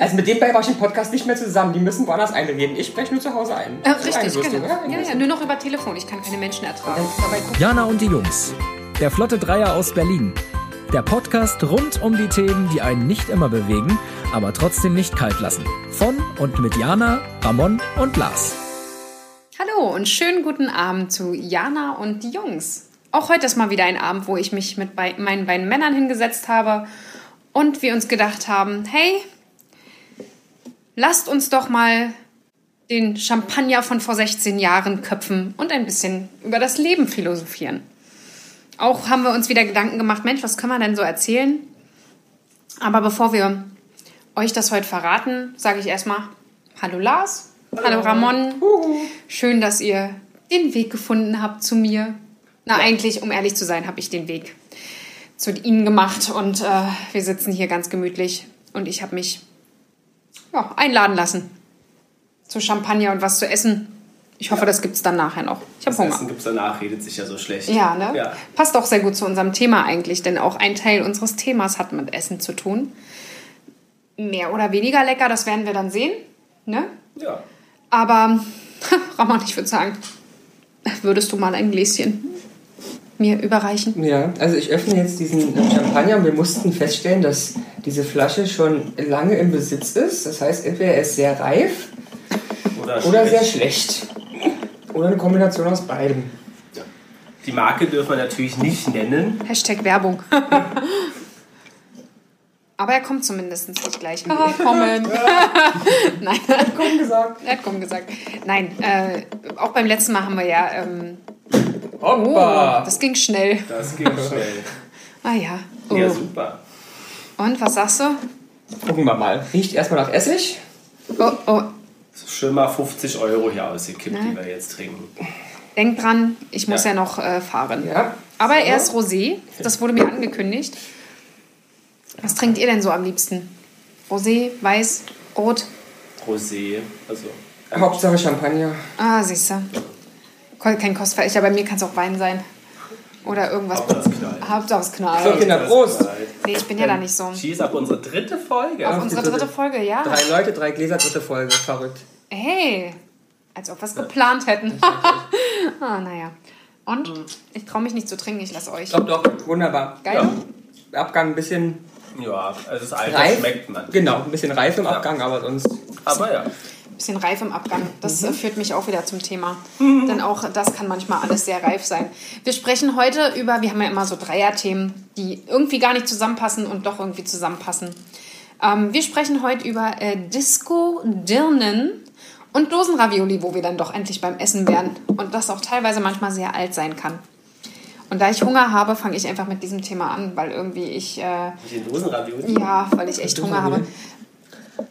Also mit dem war ich im Podcast nicht mehr zusammen. Die müssen woanders einreden. Ich spreche nur zu Hause ein. Äh, richtig, Einwürste, genau. ja, Ja, ja, nur noch über Telefon. Ich kann keine Menschen ertragen. Jana und die Jungs. Der Flotte Dreier aus Berlin. Der Podcast rund um die Themen, die einen nicht immer bewegen, aber trotzdem nicht kalt lassen. Von und mit Jana, Ramon und Lars. Hallo und schönen guten Abend zu Jana und die Jungs. Auch heute ist mal wieder ein Abend, wo ich mich mit bei meinen beiden Männern hingesetzt habe und wir uns gedacht haben, hey, lasst uns doch mal den Champagner von vor 16 Jahren köpfen und ein bisschen über das Leben philosophieren. Auch haben wir uns wieder Gedanken gemacht, Mensch, was können wir denn so erzählen? Aber bevor wir euch das heute verraten, sage ich erstmal Hallo Lars, hallo, Ramon. Schön, dass ihr den Weg gefunden habt zu mir. Na, eigentlich, um ehrlich zu sein, habe ich den Weg zu Ihnen gemacht und äh, wir sitzen hier ganz gemütlich und ich habe mich ja, einladen lassen zu Champagner und was zu essen. Ich hoffe, das gibt es dann nachher noch. Ich habe Hunger. Essen gibt es danach, redet sich ja so schlecht. Ja, ne? Ja. Passt auch sehr gut zu unserem Thema eigentlich, denn auch ein Teil unseres Themas hat mit Essen zu tun. Mehr oder weniger lecker, das werden wir dann sehen. Ne? ja. Aber, Ramon, ich würde sagen, würdest du mal ein Gläschen mir überreichen? Ja, also ich öffne jetzt diesen Champagner und wir mussten feststellen, dass diese Flasche schon lange im Besitz ist. Das heißt, entweder er ist sehr reif Oder, oder schlecht. sehr schlecht. Oder eine Kombination aus beidem. Die Marke dürfen wir natürlich nicht nennen. Hashtag Werbung. Aber er kommt zumindest nicht gleich. Ah, kommen. Nein, Komm gesagt. er hat kommen gesagt. Nein, äh, auch beim letzten Mal haben wir ja. Ähm, oh, Hoppa! das ging schnell. Das geht schnell. Ah ja. Oh. Ja, super. Und was sagst du? Gucken wir mal. Riecht erstmal nach Essig. Oh, oh. So schön mal 50 Euro hier ausgekippt, Ne? die wir jetzt trinken. Denk dran, ich muss ja, Ja. noch äh, fahren. Ja. Aber er ist Rosé. Das wurde mir angekündigt. Was trinkt ihr denn so am liebsten? Rosé, weiß, rot? Rosé, also Hauptsache Champagner. Ah, siehst du. Kein Kostverächter. Bei mir kann es auch Wein sein. Oder irgendwas. Hauptsache es knallt. So. Kinder, Prost! Nee, ich bin ja da nicht so. Cheese ab unsere dritte Folge. Auf unsere dritte Folge, ja. Drei Leute, drei Gläser, dritte Folge. Verrückt. Hey, als ob wir es geplant hätten. ah, naja. Und? Ich traue mich nicht zu trinken, ich lasse euch. Doch, doch, wunderbar. Geil? Abgang ein bisschen Ja, also das Alter reif. schmeckt man. Genau, ein bisschen reif im Abgang, aber sonst. Aber ja. Bisschen reif im Abgang. Das äh, führt mich auch wieder zum Thema. Denn auch das kann manchmal alles sehr reif sein. Wir sprechen heute über, wir haben ja immer so Dreierthemen, die irgendwie gar nicht zusammenpassen und doch irgendwie zusammenpassen. Ähm, wir sprechen heute über äh, Disco, Dirnen und Dosenravioli, wo wir dann doch endlich beim Essen wären. Und das auch teilweise manchmal sehr alt sein kann. Und da ich Hunger habe, fange ich einfach mit diesem Thema an, weil irgendwie ich, äh, Mit den Dosenravioli. ja, weil ich echt Hunger habe.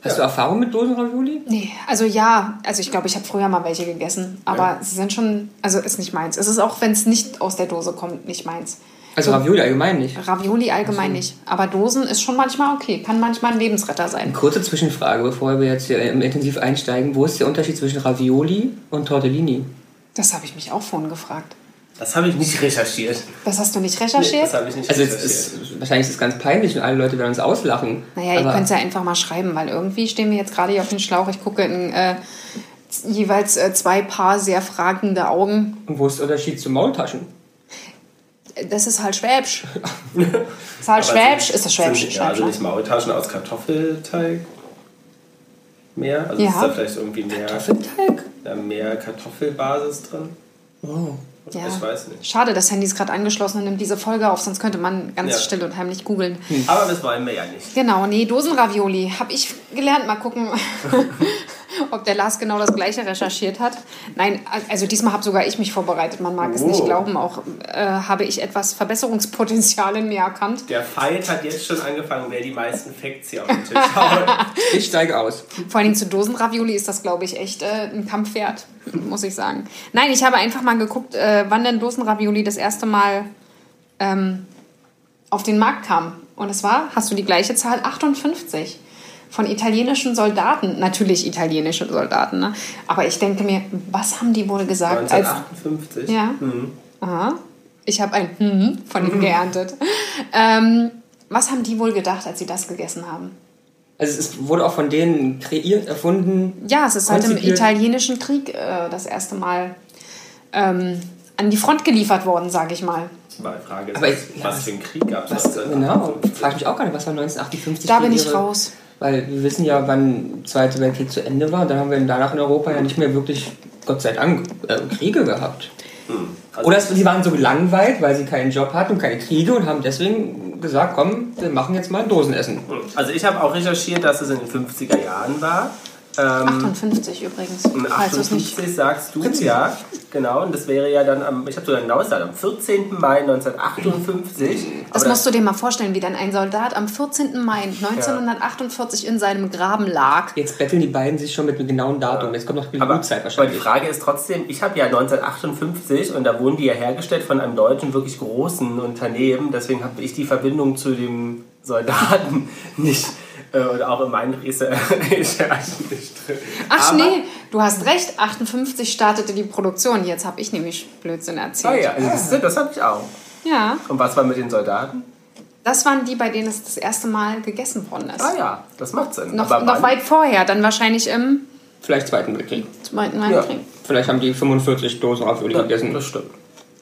Hast du Erfahrung mit Dosenravioli? Nee, also ja, also ich glaube, ich habe früher mal welche gegessen, aber sie sind schon, also ist nicht meins. Es ist auch, wenn es nicht aus der Dose kommt, nicht meins. Also Ravioli allgemein nicht. Ravioli allgemein nicht, aber Dosen ist schon manchmal okay, kann manchmal ein Lebensretter sein. Kurze Zwischenfrage, bevor wir jetzt hier ähm, intensiv einsteigen. Wo ist der Unterschied zwischen Ravioli und Tortellini? Das habe ich mich auch vorhin gefragt. Das habe ich nicht recherchiert. Das hast du nicht Nee, recherchiert? das habe ich nicht Also recherchiert. ist, wahrscheinlich ist es ganz peinlich und alle Leute werden uns auslachen. naja, ihr könnt es ja einfach mal schreiben, weil irgendwie stehen wir jetzt gerade hier auf den Schlauch. Ich gucke in äh, jeweils äh, zwei Paar sehr fragende Augen. Und wo ist der Unterschied zu Maultaschen? Das ist halt Schwäbsch. Das ist halt Schwäbsch. Ist das Schwäbsch? Sind, ja, also nicht Maultaschen aus Kartoffelteig mehr? Also Ja. ist da vielleicht irgendwie mehr, Kartoffelteig? da mehr Kartoffelbasis drin? Oh. Ja. Ich weiß nicht. Schade, das Handy ist gerade angeschlossen und nimmt diese Folge auf, sonst könnte man ganz Ja. still und heimlich googeln. Aber das wollen wir ja nicht. Genau, nee, Dosenravioli. Habe ich gelernt. Mal gucken, ob der Lars genau das gleiche recherchiert hat. Nein, also diesmal habe sogar ich mich vorbereitet. Man mag es nicht Oh. glauben. Auch äh, habe ich etwas Verbesserungspotenzial in mir erkannt. Der Fight hat jetzt schon angefangen, wer die meisten Facts hier auf den Tisch haut. Ich steige aus. Vor allen Dingen zu Dosenravioli ist das, glaube ich, echt äh, ein Kampf wert, muss ich sagen. Nein, ich habe einfach mal geguckt, äh, wann denn Dosenravioli das erste Mal ähm, auf den Markt kam. Und es war, hast du die gleiche Zahl? 58. Von italienischen Soldaten. Natürlich italienische Soldaten, ne? Aber ich denke mir, was haben die wohl gesagt? Als, 1958. ja. Mhm. Aha. Ich habe ein Hm von ihnen geerntet. Ähm, was haben die wohl gedacht, als sie das gegessen haben? Also es wurde auch von denen kreiert, erfunden. Ja, es ist halt im italienischen Krieg äh, das erste Mal ähm, an die Front geliefert worden, sage ich mal. Mal die Frage ist, Aber was, ich- ja, was was- für ein Krieg gab es? Genau, frage ich mich auch gar nicht, was war 1958 Da bin ich ihre- raus. Weil wir wissen ja, wann der Zweite Weltkrieg zu Ende war. Dann haben wir danach in Europa ja nicht mehr wirklich, Gott sei Dank, äh, Kriege gehabt. Also, Oder sie waren so gelangweilt, weil sie keinen Job hatten und keine Kriege und haben deswegen gesagt, komm, wir machen jetzt mal ein Dosenessen. also ich habe auch recherchiert, dass es in den 50er Jahren war. Ähm, 58 übrigens, in falls du es nicht... 58 sagst du, ja, genau. Und das wäre ja dann am, ich habe sogar genau gesagt, am 14. Mai 1958. Das musst du dir mal vorstellen, wie dann ein Soldat am 14. Mai 1948 in seinem Graben lag. Jetzt betteln die beiden sich schon mit einem genauen Datum. Jetzt kommt noch die Aber, Blutzeit aber die wahrscheinlich. Frage ist trotzdem, ich habe ja 1958 und da wurden die ja hergestellt von einem deutschen, wirklich großen Unternehmen. Deswegen habe ich die Verbindung zu dem Soldaten nicht. Äh, und auch in meinen Recherchen nicht drin. Ach Aber- nee, du hast recht, 58 startete die Produktion. Jetzt habe ich nämlich Blödsinn Ah erzählt. ja, also das, das habe ich auch. ja, Und was war mit den Soldaten? das waren die, bei denen es das erste Mal gegessen worden ist. Ah ja, das macht Sinn. Noch, Aber noch weit vorher, dann wahrscheinlich im Vielleicht Zweiten Weltkrieg. Zweiten Ja. Weltkrieg. Vielleicht haben die 45 Dosen Ravioli Ja, gegessen. das stimmt.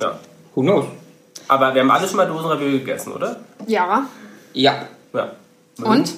Ja. Who knows? Aber wir haben alle schon mal Dosenravioli gegessen, oder? Ja. Ja. Ja. Und?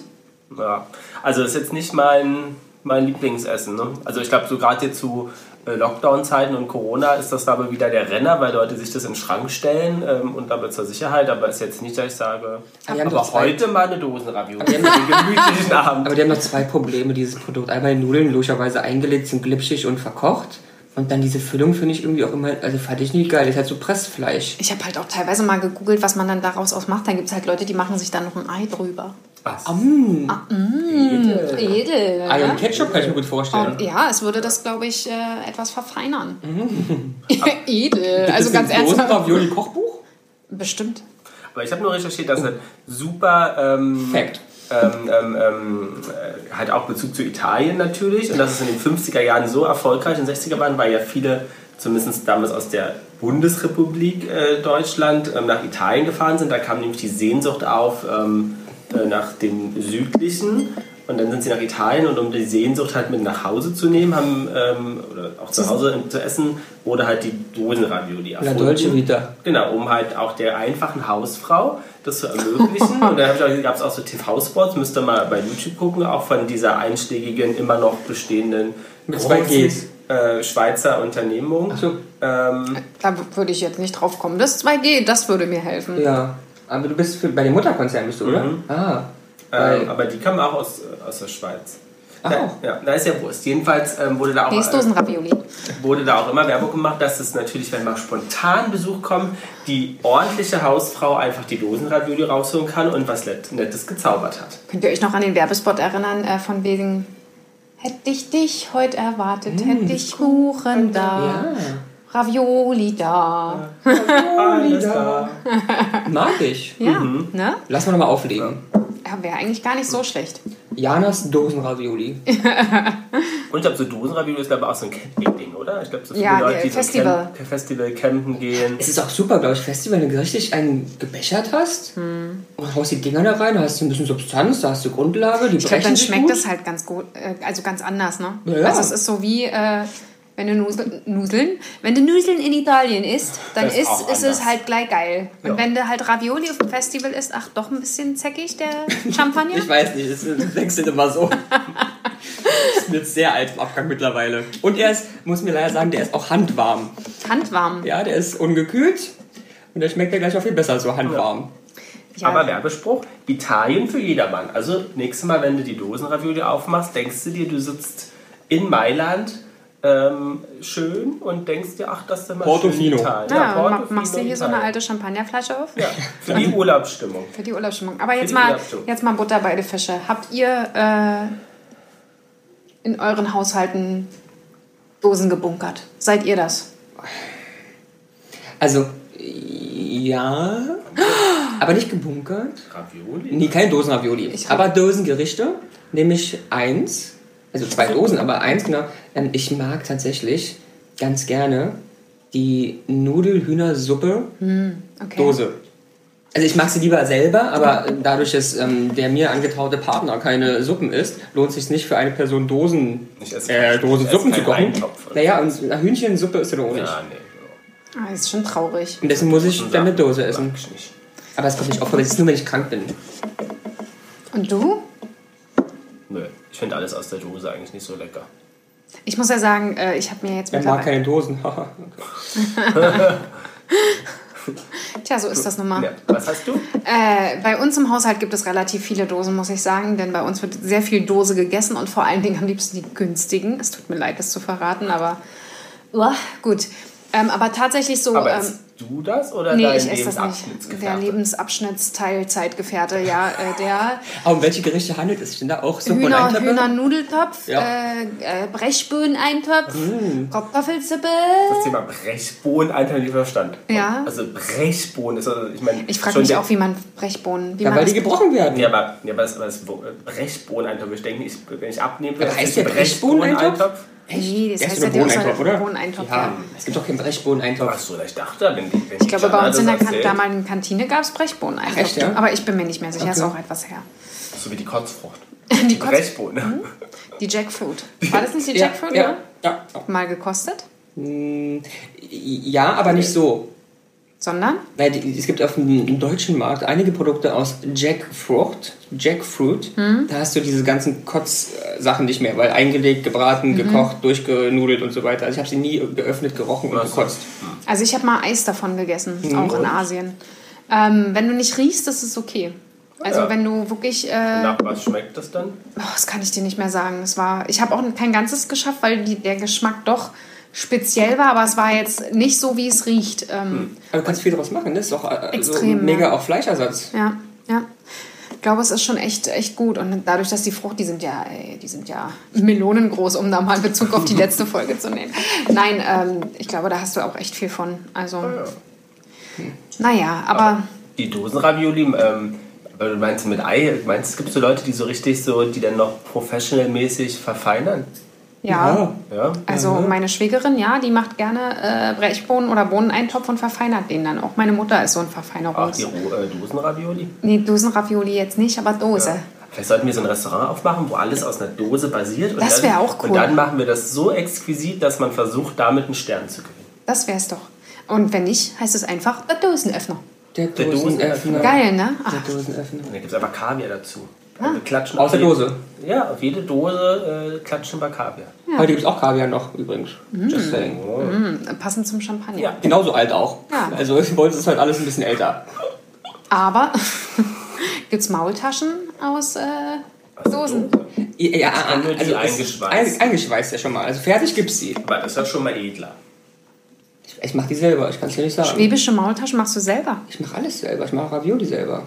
Ja. Also das ist jetzt nicht mein, mein Lieblingsessen. Ne? Also ich glaube, so gerade jetzt zu äh, Lockdown-Zeiten und Corona ist das aber wieder der Renner, weil Leute sich das in den Schrank stellen ähm, und aber zur Sicherheit. Aber ist jetzt nicht, dass ich sage, Aber aber heute mal eine Dosenravioli. Den gemütlichen Abend. Aber die haben noch zwei Probleme, dieses Produkt. Einmal die Nudeln logischerweise eingelegt, sind glitschig und verkocht. Und dann diese Füllung finde ich irgendwie auch immer, also fand ich nicht geil. Das ist halt so Pressfleisch. Ich habe halt auch teilweise mal gegoogelt, was man dann daraus aus macht. Dann gibt es halt Leute, die machen sich dann noch ein Ei drüber. Was? Edel. Eier ne? und Ketchup kann ich mir gut vorstellen. Und ja, es würde das, glaube ich, äh, etwas verfeinern. Edel. Gibt Also es ganz ein ernsthaft. Dosen-Ravioli-Kochbuch? Bestimmt. Aber ich habe nur recherchiert, dass ein super ähm, Fact. ähm, ähm, ähm, äh, halt auch Bezug zu Italien natürlich und dass es in den 50er Jahren so erfolgreich, in den 60er waren, weil ja viele, zumindest damals aus der Bundesrepublik äh, Deutschland, ähm, nach Italien gefahren sind. Da kam nämlich die Sehnsucht auf ähm, äh, nach dem Südlichen. Und dann sind sie nach Italien und um die Sehnsucht halt mit nach Hause zu nehmen, haben, ähm, oder auch zu Hause zu essen, wurde halt die Dosenravioli La erfunden. Dolce Vita. Genau, um halt auch der einfachen Hausfrau das zu ermöglichen. Und dann gab es auch so TV-Spots, müsst ihr mal bei YouTube gucken, auch von dieser einschlägigen, immer noch bestehenden Mit zwei großen, Gs. äh, Schweizer Unternehmung. Ach so. Ähm, Da würde ich jetzt nicht drauf kommen. Das 2G, das würde mir helfen. Ja. Aber du bist für, bei dem Mutterkonzern bist du, oder? Ah. Weil, ähm, aber die kamen auch aus, aus der Schweiz. Ach da, auch. ja, da ist ja Wurst. Jedenfalls ähm, wurde, da auch, äh, Dosenravioli. wurde da auch immer Werbung gemacht, dass es natürlich, wenn mal spontan Besuch kommt, die ordentliche Hausfrau einfach die Dosenravioli rausholen kann und was Net- Nettes gezaubert hat. Könnt ihr euch noch an den Werbespot erinnern, äh, von wegen Hätte ich dich heute erwartet, hätte ich Kuchen da, ja. Ravioli da. Alles da. Mag ich. Ja, ne? Lass mal nochmal auflegen. Ja, wäre eigentlich gar nicht so schlecht. Janas Dosenravioli. Und ich glaube, so Dosenravioli ist glaube ich auch so ein Camping-Ding, oder? Ich glaube, so viele Ja, Leute, der die Festival. so Camp, Festival campen gehen. Es ist auch super, glaube ich, Festival, wenn du richtig einen gebechert hast Hm. und haust die Dinger da rein, da hast du ein bisschen Substanz, da hast du Grundlage, die Ich glaube, brechen dann sich schmeckt gut. es halt ganz gut, äh, also ganz anders, ne? Ja, ja. Also es ist so wie, äh, wenn du Nusel, Nuseln, wenn du Nuseln in Italien isst, dann Das ist ist, ist es halt gleich geil. Und Ja. wenn du halt Ravioli auf dem Festival isst, ach, doch ein bisschen zäckig, der Champagner. Ich weiß nicht, es wechselt immer so. ist mir sehr alt im Abgang mittlerweile. Und er ist, muss mir leider sagen, der ist auch handwarm. Handwarm. Ja, der ist ungekühlt und der schmeckt ja gleich auch viel besser so handwarm. Ja. Aber Werbespruch, Italien für jedermann. Also nächstes Mal, wenn du die Dosenravioli aufmachst, denkst du dir, du sitzt in Mailand ähm, schön und denkst dir, ach, das ist immer Portofino. schön Italien. Ja, ma- Portofino, machst du hier so eine alte Champagnerflasche auf? Ja, für die Urlaubsstimmung. Für die Urlaubsstimmung. Aber jetzt mal, Urlaubsstimmung. jetzt mal Butter bei die Fische. Habt ihr äh, in euren Haushalten Dosen gebunkert? Seid ihr das? Also, ja, aber nicht gebunkert. Ravioli? Nee, keine Dosenravioli. Aber Dosengerichte, nämlich eins, also zwei Dosen, aber eins genau. Ähm, Ich mag tatsächlich ganz gerne die Nudelhühnersuppe Okay. Dose. Also ich mag sie lieber selber, aber dadurch, dass ähm, der mir angetraute Partner keine Suppen isst, lohnt es sich nicht für eine Person Dosen, äh, Dosen ich esse Suppen zu kochen. Naja, und eine Hühnchensuppe ist ja auch nicht. Ja, nee. Ah, das ist schon traurig. Und deswegen muss ich dann eine Dose essen. Aber es kommt nicht auf, weil es ist nur, wenn ich krank bin. Und du? Nö, ich finde alles aus der Dose eigentlich nicht so lecker. Ich muss ja sagen, äh, ich habe mir jetzt Er mag keine Dosen. Tja, so ist das nun mal. Ja, was hast du? Äh, bei uns im Haushalt gibt es relativ viele Dosen, muss ich sagen, denn bei uns wird sehr viel Dose gegessen und vor allen Dingen am liebsten die günstigen. Es tut mir leid, das zu verraten, aber uah, gut. Ähm, aber tatsächlich so. Aber ähm, isst du das oder nee, dein ich esse das nicht. Der? Lebensabschnittsteilzeitgefährte, ja, äh, der Aber um welche Gerichte handelt es sich denn da auch? Und Hühner? Hühnernudeltopf, Ja. äh, äh, Brechbohneneintopf, Kartoffelsuppe. Das Thema Brechbohnen einfach nicht verstanden. Ja. Also Brechbohnen ist, also, ich meine... Ich frage mich auch, wie man Brechbohnen, wie Ja, man weil die gebrochen werden. Ja, aber, ja, aber das, aber das Brechbohneneintopf, ich denke, ich, wenn ich abnehmen will, Aber heißt der Brechbohneneintopf? Nee, das Der heißt ist ja Bohneneintopf, oder? Bohneneintopf, ja. Es gibt doch keinen Brechbohneneintopf. Ach so, ich dachte, wenn die, wenn Ich glaube, bei uns in der kan damals damaligen Kantine gab es Brechbohneneintopf. Echt, ja? Aber ich bin mir nicht mehr sicher, ist Okay. auch etwas her. So wie die Kotzfrucht. Die Kotz- Brechbohnen. Die Jackfruit. War das nicht die Ja, Jackfruit? ja, Ja. ja. Mal gekostet? Hm, Ja, aber nicht so. Sondern? Es gibt auf dem deutschen Markt einige Produkte aus Jackfrucht, Jackfruit. Hm? Da hast du diese ganzen Kotz-Sachen nicht mehr, weil eingelegt, gebraten, Mhm. gekocht, durchgenudelt und so weiter. Also ich habe sie nie geöffnet, gerochen und gekotzt. Also ich habe mal Eis davon gegessen, Mhm. auch in Asien. Ähm, wenn du nicht riechst, ist es okay. Also Ja. wenn du wirklich... Äh, Nach was schmeckt das dann? Oh, das kann ich dir nicht mehr sagen. Es war, ich habe auch kein ganzes geschafft, weil die, der Geschmack doch speziell war, aber es war jetzt nicht so, wie es riecht. Ähm, Aber du kannst viel daraus machen, das ist doch äh, Extrem, so mega ja. auch Fleischersatz. Ja, ja. Ich glaube, es ist schon echt, echt gut. Und dadurch, dass die Frucht, die sind ja, ey, die sind ja millionengroß, um da mal Bezug auf die letzte Folge zu nehmen. Nein, ähm, ich glaube, da hast du auch echt viel von. Also, naja, aber Die Dosenravioli, ähm, du meinst mit Ei, meinst du, es gibt so Leute, die so richtig so, die dann noch professional-mäßig verfeinern? Ja. Ja? Also meine Schwägerin, ja, die macht gerne äh, Brechbohnen oder Bohneneintopf und verfeinert den dann auch. Meine Mutter ist so ein Ach, Verfeinerungs... die Ro- äh, Dosenravioli? Nee, Dosenravioli jetzt nicht, aber Dose. Vielleicht sollten wir so ein Restaurant aufmachen, wo alles aus einer Dose basiert. Und Das dann- wär auch cool. Und dann machen wir das so exquisit, dass man versucht, damit einen Stern zu gewinnen. Das wär's doch. Und wenn nicht, heißt es einfach der Dosenöffner. Der Dosenöffner. Dosenöffner. Geil, ne? Ach, Der Dosenöffner. Und dann gibt es einfach Kaviar dazu. Ah. Wir klatschen Aus auf der jede- Dose. Ja, auf jede Dose äh, klatschen wir Kaviar. Heute gibt es auch Kaviar noch übrigens. Just saying. passend zum Champagner. Ja. Genauso alt auch. Ja. Also bei uns ist halt alles ein bisschen älter. Aber gibt's Maultaschen aus äh, Dosen? Ja, ja die also es- eingeschweißt. ein- eingeschweißt ja schon mal. Also fertig gibt's sie. Aber das ist ja schon mal edler. Ich, ich mache die selber, ich kann es dir nicht sagen. Schwäbische Maultaschen machst du selber. Ich mache alles selber. Ich mache Ravioli selber.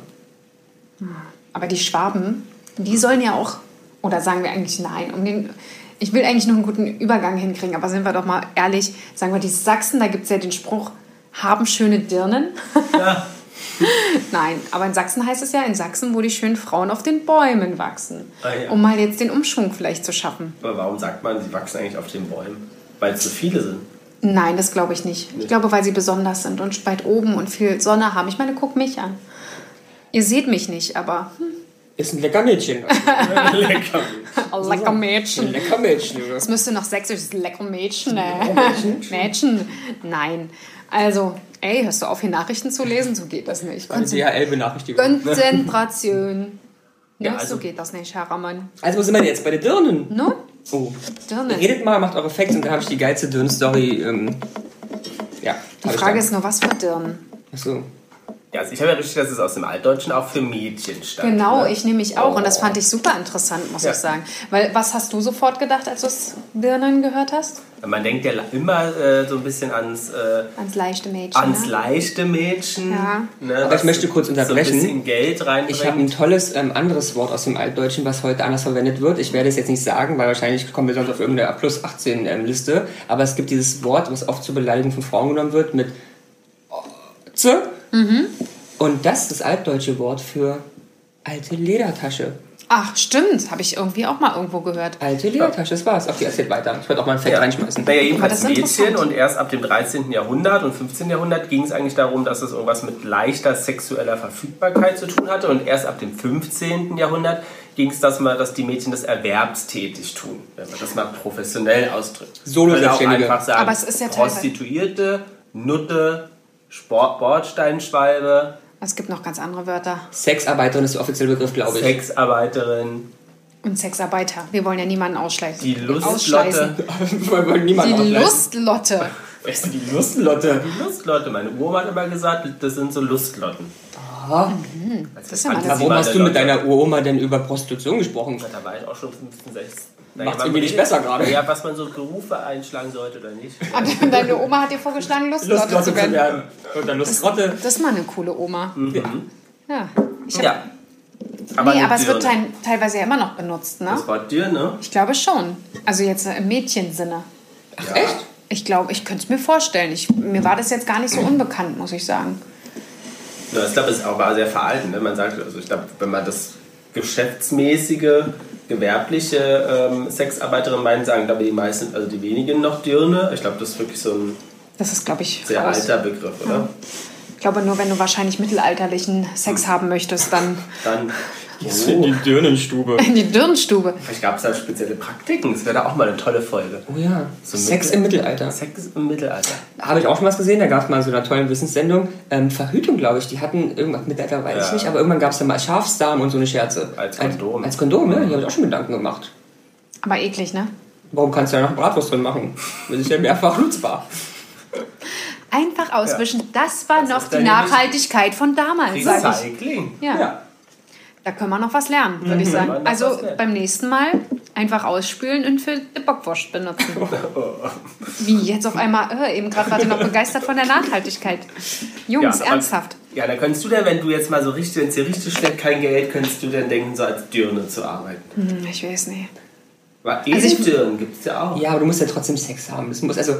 Aber die Schwaben, die sollen ja auch, oder sagen wir eigentlich nein, um den, ich will eigentlich noch einen guten Übergang hinkriegen, aber sind wir doch mal ehrlich, sagen wir die Sachsen, da gibt es ja den Spruch, haben schöne Dirnen. Ja. Nein, aber in Sachsen heißt es ja, in Sachsen, wo die schönen Frauen auf den Bäumen wachsen. Ah, ja. Um mal jetzt den Umschwung vielleicht zu schaffen. Aber warum sagt man, sie wachsen eigentlich auf den Bäumen? Weil es so viele sind. Nein, das glaube ich nicht. Ich glaube, weil sie besonders sind und weit oben und viel Sonne haben. Ich meine, guck mich an. Ihr seht mich nicht, aber hm, Ist ein lecker Mädchen. Lecker. lecker Mädchen. Ein lecker Mädchen. Es müsste noch sächsisch, das ist lecker Mädchen. Äh. Mädchen. Nein. Also, ey, hörst du auf, hier Nachrichten zu lesen? So geht das nicht. Eine DHL-Benachrichtigung. Konzentration. Ja, Ne, also- so geht das nicht, Herr Rammann. Also wo sind wir jetzt? Bei den Dirnen? No? Oh. Dirnen. Redet mal, macht eure Facts und dann habe ich die geilste Dirnen-Story. Ähm, ja. Die Frage ist nur, was für Dirnen? Achso. Ja, also ich habe ja richtig, dass es aus dem Altdeutschen auch für Mädchen stand. Genau, ne? ich nehme mich auch. Und das Oh. fand ich super interessant, muss Ja. ich sagen. Weil, was hast du sofort gedacht, als du es Dirnen gehört hast? Man denkt ja immer äh, so ein bisschen ans, äh, Ans leichte Mädchen. ans ne? leichte Mädchen. Ja. Ne, Aber ich möchte kurz unterbrechen. So ein bisschen Geld reinbringt. Ich habe ein tolles ähm, anderes Wort aus dem Altdeutschen, was heute anders verwendet wird. Ich werde es jetzt nicht sagen, weil wahrscheinlich kommen wir sonst auf irgendeine plus 18 ähm, Liste. Aber es gibt dieses Wort, was oft zur Beleidigung von Frauen genommen wird, mit Z. Und das ist das altdeutsche Wort für alte Ledertasche. Ach, stimmt. Habe ich irgendwie auch mal irgendwo gehört. Alte Ledertasche, das war's. Auf die erzählt weiter. Ich wollte auch mal ein Fett Ja. reinschmeißen. Naja, jedenfalls Mädchen und erst ab dem 13. Jahrhundert und 15. Jahrhundert ging es eigentlich darum, dass es irgendwas mit leichter sexueller Verfügbarkeit zu tun hatte und erst ab dem 15. Jahrhundert ging es, dass, man, dass die Mädchen das erwerbstätig tun, wenn man das mal professionell ausdrückt. Solo- Man kann auch Selbstständige. einfach sagen, Aber es ist ja Prostituierte, Nutte, Sport, Bordsteinschwalbe, Es gibt noch ganz andere Wörter. Sexarbeiterin ist der offizielle Begriff, glaube ich. Sexarbeiterin, Und Sexarbeiter. Wir wollen ja niemanden ausschleißen. die. Lustlotte. Wir wollen niemanden Die. Lustlotte. Wer ist denn die Lustlotte? Lustlotte. Meine Oma hat immer gesagt, das sind so Lustlotten. Aha. Das ist ja mal warum hast du mit deiner Uroma denn über Prostitution gesprochen? Da war ich auch schon 15, 16. Macht's man irgendwie nicht besser gerade. Ja, was man so Berufe einschlagen sollte oder nicht. Und Deine Oma hat dir vorgeschlagen, Lustlotte, zu werden. Oder Lustrotte. Das ist mal eine coole Oma. Ja. Ich hab, Ja. nee, eine aber es wird teil, teilweise ja immer noch benutzt, ne? Das Wort Dirne. Ich glaube schon. Also jetzt im Mädchensinne. Ach, echt? Ich glaube, ich könnte es mir vorstellen. Ich, mir war das jetzt gar nicht so unbekannt, muss ich sagen. Ja, ich glaube, es ist auch sehr veralten. Ne? Man sagt, also ich glaube, wenn man das geschäftsmäßige, gewerbliche ähm, Sexarbeiterin meint, sagen, glaube ich, die meisten, also die wenigen noch Dirne. Ich glaube, das ist wirklich so ein Das ist, glaube ich, sehr raus. alter Begriff, oder? Ich glaube, nur wenn du wahrscheinlich mittelalterlichen Sex haben möchtest, dann Dann. Das in die Dürnenstube. in die Dirnstube. Vielleicht gab es da spezielle Praktiken. Das wäre da auch mal eine tolle Folge. Oh ja. So Sex Mittel- im Mittelalter. Sex im Mittelalter. Habe ich auch schon was gesehen, da gab es mal so eine tolle Wissenssendung. Ähm, Verhütung, glaube ich, die hatten irgendwas mit der, weiß ich Ja. nicht, aber irgendwann gab es da mal Schafsdarm und so eine Scherze. Als Kondom. Als, als Kondom, ne? Die habe ich auch schon Gedanken gemacht. Aber eklig, ne? Warum kannst du da noch Bratwurst drin machen? Das ist ja mehrfach nutzbar. Einfach auswischen. Das war Das noch die Nachhaltigkeit von damals, ich. Recycling. Ja. Da können wir noch was lernen, würde ich Mhm. sagen. Noch Also beim nächsten Mal einfach ausspülen und für die Bockwurst benutzen. Wie jetzt auf einmal, äh, eben gerade ihr noch begeistert von der Nachhaltigkeit. Jungs, aber- ernsthaft. Ja, da könntest du denn, wenn du jetzt mal so richtig, wenn es dir richtig schlecht kein Geld, könntest du denn denken, so als Dirne zu arbeiten. Hm, ich weiß nicht. Weil Also ich- Edeldirnen gibt es ja auch. Ja, aber du musst ja trotzdem Sex haben. Das muss, also,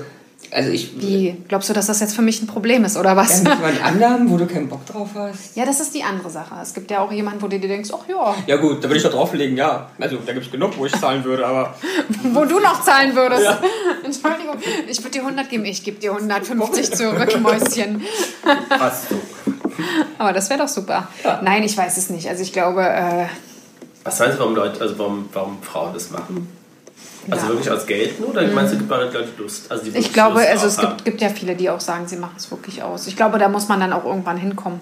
also ich. Wie, glaubst du, dass das jetzt für mich ein Problem ist, oder was? Ja, mit jemand anderem, wo du keinen Bock drauf hast. Ja, das ist die andere Sache. Es gibt ja auch jemanden, wo du dir denkst, ach ja, Ja gut, da würde ich doch drauflegen, ja. Also da gibt es genug, wo ich zahlen würde, aber wo du noch zahlen würdest. Entschuldigung, ich würde dir 100 geben, ich gebe dir 150 zurück, Mäuschen. Hast du. Aber das wäre doch super. Nein, ich weiß es nicht. Also ich glaube, äh, Was meinst du, warum Leute, also warum, warum Frauen das machen? Also Ja. wirklich aus Geld nur? Oder meinst du, gibt man Leute Lust? Also die ich glaube, Lust also es gibt, gibt ja viele, die auch sagen, sie machen es wirklich aus. Ich glaube, da muss man dann auch irgendwann hinkommen.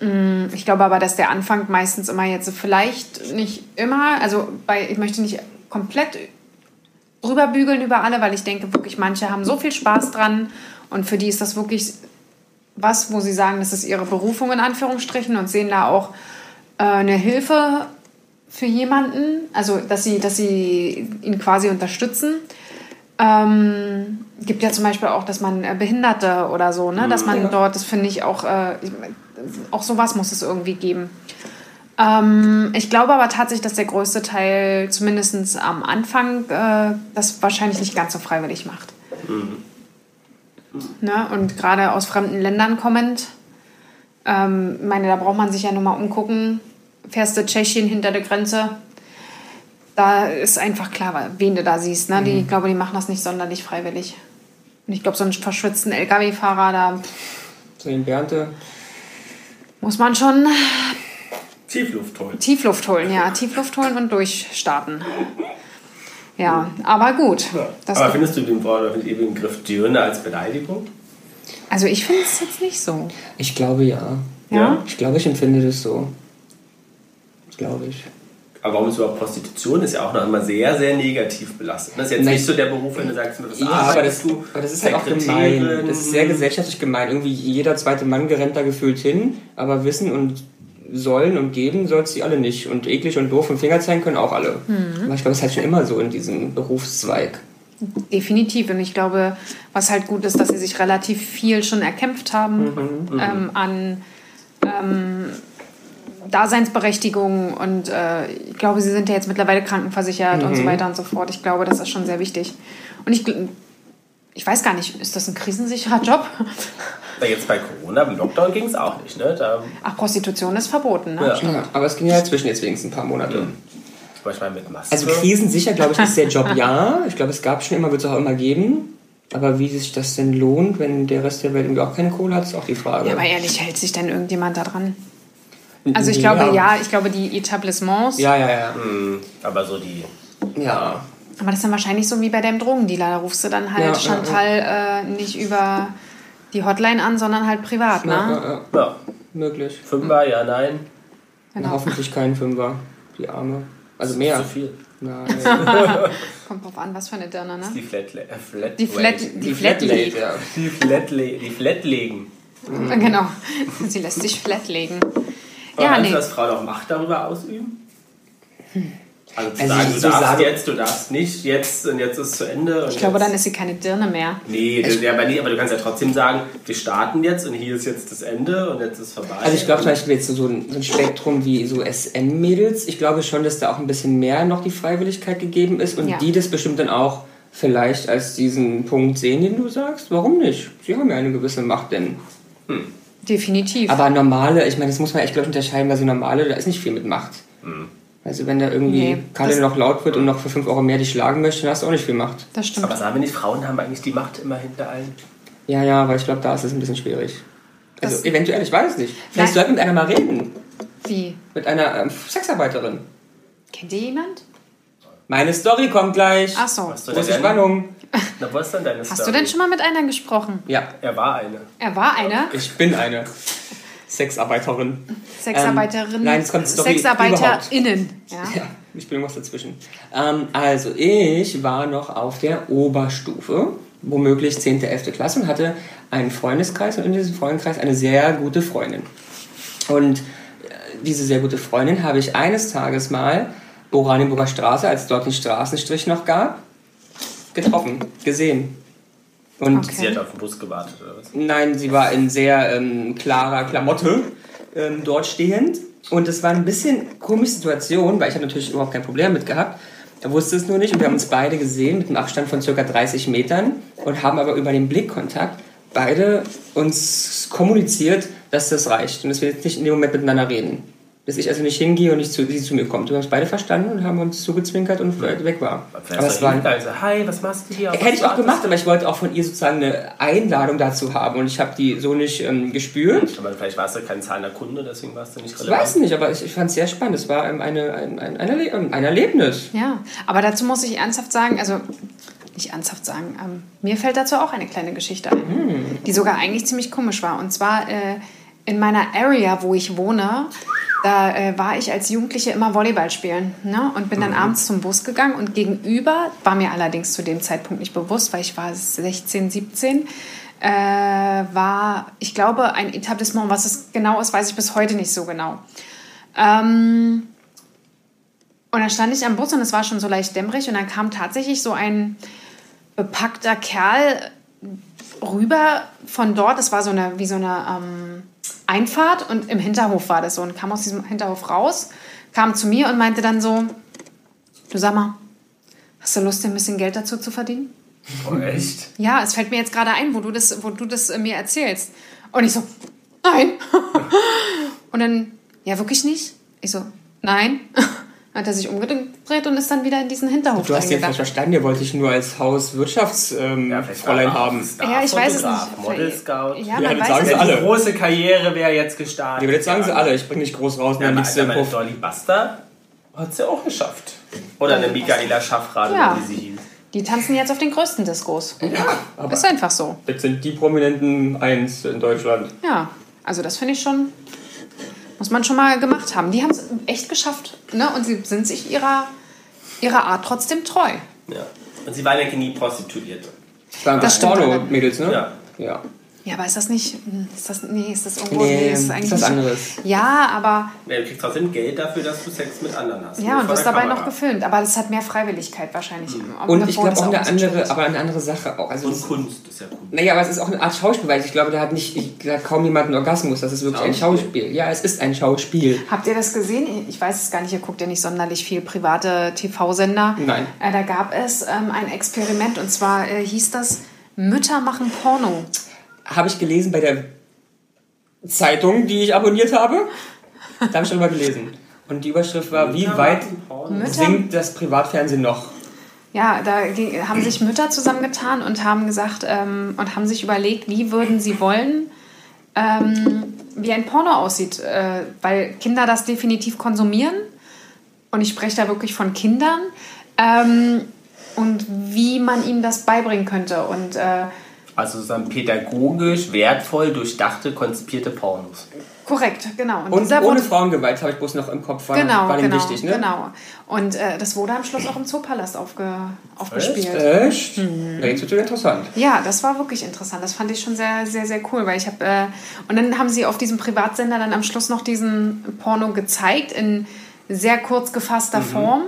Mm, Ich glaube aber, dass der Anfang meistens immer jetzt vielleicht nicht immer, also bei, ich möchte nicht komplett drüber bügeln über alle, weil ich denke wirklich, manche haben so viel Spaß dran und für die ist das wirklich was, wo sie sagen, das ist ihre Berufung in Anführungsstrichen und sehen da auch äh, eine Hilfe für jemanden, also dass sie, dass sie ihn quasi unterstützen. Ähm, gibt ja zum Beispiel auch, dass man äh, Behinderte oder so, ne, dass man dort, das finde ich auch, äh, auch sowas muss es irgendwie geben. Ähm, ich glaube aber tatsächlich, dass der größte Teil, zumindest am Anfang, äh, das wahrscheinlich nicht ganz so freiwillig macht. Ne? Und gerade aus fremden Ländern kommend, ähm, ich meine, da braucht man sich ja nur mal umgucken. Fährst du Tschechien hinter der Grenze, da ist einfach klar, wen du da siehst. Ne? Die, ich glaube, die machen das nicht sonderlich freiwillig. Und ich glaube, so einen verschwitzten LKW-Fahrer, da so den Bernte. muss man schon Tiefluft holen. Tiefluft holen, ja. Tiefluft holen und durchstarten. Ja, aber gut. Das, Aber findest du den Begriff Dirne als Beleidigung? also ich finde es jetzt nicht so. Ich glaube ja. Ja? Ich glaube, ich empfinde das so. Glaube ich. Aber warum ist überhaupt Prostitution? Ist ja auch noch immer sehr, sehr negativ belastet. Das ist jetzt Nein. nicht so der Beruf, wenn du sagst, das Ja, aber das, du. aber das ist halt auch gemein. Das ist sehr gesellschaftlich gemein. Irgendwie jeder zweite Mann rennt da gefühlt hin, aber wissen und sollen und geben soll es die alle nicht. Und eklig und doof und Finger zeigen können auch alle. Aber ich glaube, es ist halt schon immer so in diesem Berufszweig. Definitiv. Und ich glaube, was halt gut ist, dass sie sich relativ viel schon erkämpft haben ähm, an ähm, Daseinsberechtigung. Und äh, ich glaube, sie sind ja jetzt mittlerweile krankenversichert und so weiter und so fort. Ich glaube, das ist schon sehr wichtig. Und ich, ich weiß gar nicht, ist das ein krisensicherer Job? Jetzt bei Corona, im Lockdown ging es auch nicht, ne? Da, Ach, Prostitution ist verboten, ne? Ja. Ja, aber es ging ja zwischen jetzt wenigstens ein paar Monate. zum Beispiel mit Maske. Also krisensicher, glaube ich, ist der Job ja. Ich glaube, es gab schon immer, wird es auch immer geben. Aber wie sich das denn lohnt, wenn der Rest der Welt irgendwie auch keine Kohle hat, ist auch die Frage. Ja, aber ehrlich, hält sich denn irgendjemand da dran? Also ich glaube, ja, ich glaube, die Etablissements. Ja, ja, ja. Hm, aber so die. Ja. Aber das ist dann wahrscheinlich so wie bei deinem Drogendealer. Da rufst du dann halt Ja, ja, Chantal Äh, nicht über die Hotline an, sondern halt privat, ne? Ja, ja, ja. Ja, Möglich. Fünfer, ja, nein. Na, Genau. hoffentlich kein Fünfer. Die Arme. Also mehr. Zu viel. Nein. Kommt drauf an, was für eine Dirne, ne? Die Flat, äh, Flat Die Flat, Rate. die Flatlate. ja. Die Flatle die Flatlegen. Genau. Sie lässt sich flatlegen. Aber Ja, meinst nee. du, dass Frauen auch Macht darüber ausüben? Also zu Also sagen, du so darfst sagen- jetzt, du darfst nicht, jetzt und jetzt ist zu Ende. Und Ich glaube, jetzt, dann ist sie keine Dirne mehr. Nee, das, ja, aber, nee, aber du kannst ja trotzdem sagen, wir starten jetzt und hier ist jetzt das Ende und jetzt ist vorbei. Also ich glaube zum Beispiel jetzt so, so, ein, so ein Spektrum wie so SM-Mädels, ich glaube schon, dass da auch ein bisschen mehr noch die Freiwilligkeit gegeben ist und Ja. die das bestimmt dann auch vielleicht als diesen Punkt sehen, den du sagst. Warum nicht? Sie haben ja eine gewisse Macht denn. Definitiv. Aber normale, ich meine, das muss man echt, glaube ich, unterscheiden, weil so normale, da ist nicht viel mit Macht. Also wenn da irgendwie Nee, Kalle noch laut wird und noch für 5 Euro mehr dich schlagen möchte, dann hast du auch nicht viel Macht. das stimmt. aber sagen wir nicht, Frauen haben eigentlich die Macht immer hinter allen? Ja, ja, aber ich glaube, da ist es ein bisschen schwierig. Also Das- eventuell, ich weiß es nicht. Vielleicht Nein. sollten wir mit einer mal reden. Wie? Mit einer ähm, Sexarbeiterin. Kennt ihr jemand? Meine Story kommt gleich. Ach so. Große denn- Spannung. Na, wo ist denn deine Hast Story? du denn schon mal mit einer gesprochen? Ja, Er war eine. Er war eine ich bin eine Sexarbeiterin. Sexarbeiterin. Ähm, nein, es kommt Story SexarbeiterInnen. Ja. Ja, ich bin irgendwas dazwischen. Ähm, also, ich war noch auf der Oberstufe, womöglich 10., 11. Klasse und hatte einen Freundeskreis und in diesem Freundeskreis eine sehr gute Freundin. Und äh, diese sehr gute Freundin habe ich eines Tages mal Oranienburger Straße, als dort den Straßenstrich noch gab, getroffen, gesehen. Und Okay. Sie hat auf den Bus gewartet, oder was? Nein, sie war in sehr ähm, klarer Klamotte ähm, dort stehend. Und es war ein bisschen komische Situation, weil ich habe natürlich überhaupt kein Problem mit gehabt. Er wusste es nur nicht und wir haben uns beide gesehen mit einem Abstand von circa 30 Metern und haben aber über den Blickkontakt beide uns kommuniziert, dass das reicht und dass wir jetzt nicht in dem Moment miteinander reden. Dass ich also nicht hingehe und nicht zu, sie zu mir kommt. Wir haben es beide verstanden und haben uns zugezwinkert und weg war. Vielleicht Aber ist es war hingegangen und so, hi, was machst du hier? Auf Hätte ich auch gemacht, aber ich wollte auch von ihr sozusagen eine Einladung dazu haben und ich habe die so nicht ähm, gespürt. Aber vielleicht warst du kein zahlender Kunde, deswegen warst du nicht Ich relevant. weiß nicht, aber ich, ich fand es sehr spannend. Es war eine, ein, ein, ein, ein Erlebnis. Ja, aber dazu muss ich ernsthaft sagen, also nicht ernsthaft sagen, ähm, mir fällt dazu auch eine kleine Geschichte ein, die sogar eigentlich ziemlich komisch war. Und zwar äh, in meiner Area, wo ich wohne, da äh, war ich als Jugendliche immer Volleyball spielen ne? und bin dann abends zum Bus gegangen und gegenüber, war mir allerdings zu dem Zeitpunkt nicht bewusst, weil ich war 16, 17, äh, war, ich glaube, ein Etablissement, was es genau ist, weiß ich bis heute nicht so genau. Ähm, und dann stand ich am Bus und es war schon so leicht dämmerig und dann kam tatsächlich so ein bepackter Kerl rüber von dort. Das war so eine, wie so eine ähm, Einfahrt und im Hinterhof war das so und kam aus diesem Hinterhof raus, kam zu mir und meinte dann so, du sag mal, hast du Lust, dir ein bisschen Geld dazu zu verdienen? Oh, echt? Ja, es fällt mir jetzt gerade ein, wo du das, wo du das äh, mir erzählst. Und ich so, nein. und dann, ja, wirklich nicht? Ich so, nein. Hat er sich umgedreht und ist dann wieder in diesen Hinterhof Du hast jetzt falsch verstanden, ihr wollte ich nur als Hauswirtschaftsfräulein ähm, Fräulein auch haben. Star- Ja, ich weiß es nicht. Model Scout. Ja, Ja, man das weiß sagen es sie alle. Die große Karriere wäre jetzt gestartet. Ja, aber jetzt sagen sie alle, ich bringe dich groß raus und Ja, im aber Puff. Dolly Buster hat sie auch geschafft. Oder eine Michaela Schaffrath, Ja. wie sie hieß. Die tanzen jetzt auf den größten Diskos. Aber Ist einfach so. jetzt sind die Prominenten eins in Deutschland. Ja, also das finde ich schon, muss man schon mal gemacht haben. Die haben es echt geschafft. Ne? Und sie sind sich ihrer, ihrer Art trotzdem treu. Ja. Und sie waren ja nie Prostituierte. Das waren Das stimmt Porno-Mädels, ne? Ja. Ja. Ja, aber ist das nicht, hm, ist das, nee, ist das irgendwo, Nee, nee, ist ist eigentlich was nicht- anderes. Ja, aber, Ja, du kriegst trotzdem Geld dafür, dass du Sex mit anderen hast. ja, und wirst dabei Kamera. noch gefilmt. Aber das hat mehr Freiwilligkeit wahrscheinlich. Und ich glaube das auch eine ein andere, ist. aber eine andere Sache auch. Also Und es- Kunst ist ja Kunst. Naja, aber es ist auch eine Art Schauspiel, weil ich glaube, da hat nicht ich, da hat kaum jemand einen Orgasmus. Das ist wirklich ein Schauspiel. Schauspiel. Ja, es ist ein Schauspiel. Habt ihr das gesehen? Ich weiß es gar nicht, ihr guckt ja nicht sonderlich viel private TV-Sender. Nein. Äh, da gab es ähm, ein Experiment und zwar äh, hieß das Mütter machen Porno. Habe ich gelesen bei der Zeitung, die ich abonniert habe. Da habe ich darüber gelesen. Und die Überschrift war, wie weit sinkt das Privatfernsehen noch? Ja, da ging- haben sich Mütter zusammengetan und haben gesagt ähm, und haben sich überlegt, wie würden sie wollen, ähm, wie ein Porno aussieht, äh, weil Kinder das definitiv konsumieren und ich spreche da wirklich von Kindern ähm, und wie man ihnen das beibringen könnte und äh, Also sozusagen pädagogisch wertvoll durchdachte, konzipierte Pornos. korrekt, genau. Und dieser ohne Frauengewalt habe ich bloß noch im Kopf, war, Genau, war genau, wichtig, ne? genau. Und äh, das wurde am Schluss auch im Zoopalast aufge, aufgespielt. Echt? Mhm. Ja, jetzt wird interessant. Ja, das war wirklich interessant. Das fand ich schon sehr, sehr, sehr cool, weil ich habe äh, und dann haben sie auf diesem Privatsender dann am Schluss noch diesen Porno gezeigt in sehr kurz gefasster Mhm. Form,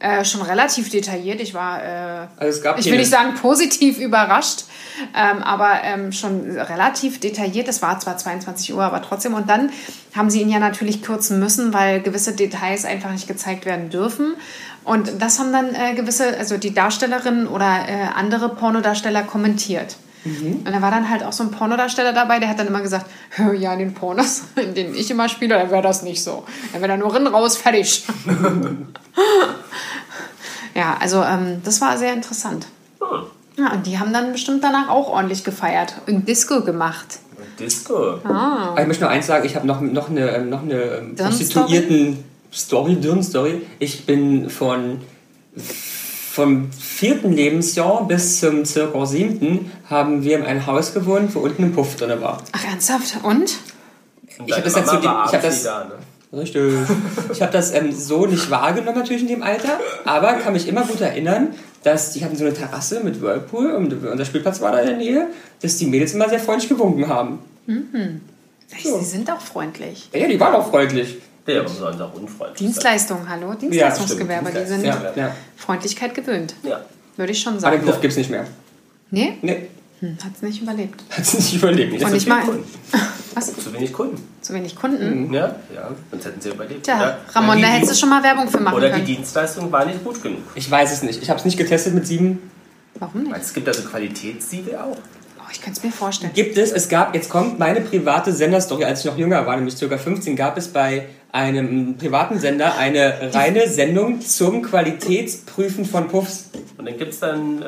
äh, schon relativ detailliert. Ich war, äh, Also ich will nicht sagen positiv überrascht, ähm, aber ähm, schon relativ detailliert. Es war zwar 22 Uhr, aber trotzdem. Und dann haben sie ihn ja natürlich kürzen müssen, weil gewisse Details einfach nicht gezeigt werden dürfen. Und das haben dann äh, gewisse, also die Darstellerinnen oder äh, andere Pornodarsteller kommentiert. Und da war dann halt auch so ein Pornodarsteller dabei, der hat dann immer gesagt, "Hö, ja, in den Pornos, in denen ich immer spiele, da wäre das nicht so. Da wäre da nur rin, raus, fertig. ja, also ähm, das war sehr interessant. Ja, und die haben dann bestimmt danach auch ordentlich gefeiert und Disco gemacht. Disco. Ah. Aber ich möchte nur eins sagen, ich habe noch, noch eine, ähm, noch eine ähm, Dirn-Story? Prostituierten Story, Dirn-Story. Ich bin von vom vierten Lebensjahr bis zum circa siebten haben wir in einem Haus gewohnt, wo unten ein Puff drin war. Ach, ernsthaft? Und? Und Ich hab deine das jetzt so ich hab abends das- da, ne? Richtig. Ich habe das ähm, so nicht wahrgenommen natürlich in dem Alter, aber kann mich immer gut erinnern, dass die hatten so eine Terrasse mit Whirlpool und unser Spielplatz war da in der Nähe, dass die Mädels immer sehr freundlich gewunken haben. Sie sind auch freundlich. Ja, die waren auch freundlich. Ja, aber sonst auch unfreundlich. Dienstleistung, hallo? Dienstleistungsgewerbe, die sind Ja, ja. Freundlichkeit gewöhnt. Ja. Würde ich schon Aber den sagen. Puff gibt's nicht mehr. Nee? Nee, Hm, hat es nicht überlebt. hat sie nicht überlebt. Und ich meine, Kunden. was? Zu wenig Kunden. Zu wenig Kunden? Ja, ja, sonst hätten sie überlebt. Tja, oder? Ramon, Oder da die hättest du schon mal Werbung für machen Oder die können. Dienstleistung war nicht gut genug. Ich weiß es nicht. Ich habe es nicht getestet mit sieben. Warum nicht? Es gibt also Qualitätssiegel auch. Oh, ich könnte es mir vorstellen. Gibt es, es gab, jetzt kommt meine private Senderstory, als ich noch jünger war, nämlich ca. 15, gab es bei einem privaten Sender eine reine Sendung zum Qualitätsprüfen von Puffs. Und dann gibt es dann äh,